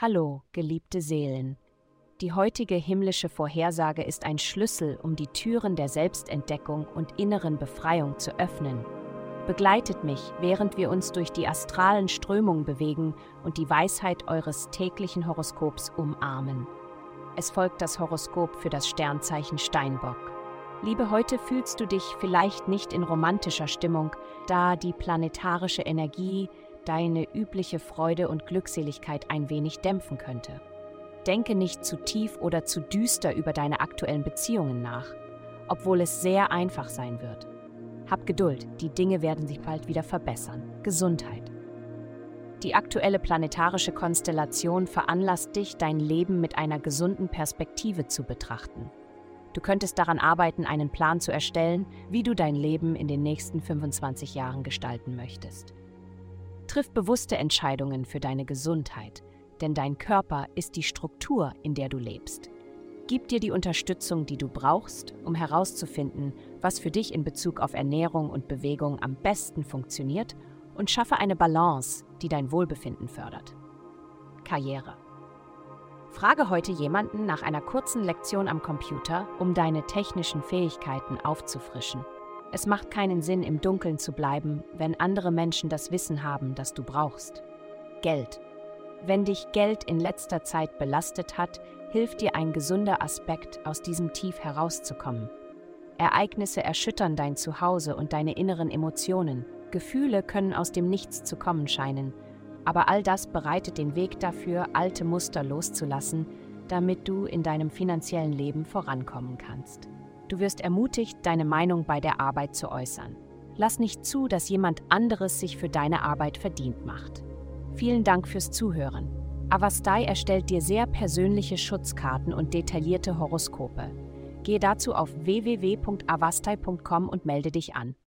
Hallo, geliebte Seelen. Die heutige himmlische Vorhersage ist ein Schlüssel, um die Türen der Selbstentdeckung und inneren Befreiung zu öffnen. Begleitet mich, während wir uns durch die astralen Strömungen bewegen und die Weisheit eures täglichen Horoskops umarmen. Es folgt das Horoskop für das Sternzeichen Steinbock. Liebe, heute fühlst du dich vielleicht nicht in romantischer Stimmung, da die planetarische Energie deine übliche Freude und Glückseligkeit ein wenig dämpfen könnte. Denke nicht zu tief oder zu düster über deine aktuellen Beziehungen nach, obwohl es sehr einfach sein wird. Hab Geduld, die Dinge werden sich bald wieder verbessern. Gesundheit. Die aktuelle planetarische Konstellation veranlasst dich, dein Leben mit einer gesunden Perspektive zu betrachten. Du könntest daran arbeiten, einen Plan zu erstellen, wie du dein Leben in den nächsten 25 Jahren gestalten möchtest. Triff bewusste Entscheidungen für deine Gesundheit, denn dein Körper ist die Struktur, in der du lebst. Gib dir die Unterstützung, die du brauchst, um herauszufinden, was für dich in Bezug auf Ernährung und Bewegung am besten funktioniert und schaffe eine Balance, die dein Wohlbefinden fördert. Karriere. Frage heute jemanden nach einer kurzen Lektion am Computer, um deine technischen Fähigkeiten aufzufrischen. Es macht keinen Sinn, im Dunkeln zu bleiben, wenn andere Menschen das Wissen haben, das du brauchst. Geld. Wenn dich Geld in letzter Zeit belastet hat, hilft dir ein gesunder Aspekt, aus diesem Tief herauszukommen. Ereignisse erschüttern dein Zuhause und deine inneren Emotionen. Gefühle können aus dem Nichts zu kommen scheinen, aber all das bereitet den Weg dafür, alte Muster loszulassen, damit du in deinem finanziellen Leben vorankommen kannst. Du wirst ermutigt, deine Meinung bei der Arbeit zu äußern. Lass nicht zu, dass jemand anderes sich für deine Arbeit verdient macht. Vielen Dank fürs Zuhören. Avastai erstellt dir sehr persönliche Schutzkarten und detaillierte Horoskope. Gehe dazu auf www.avastai.com und melde dich an.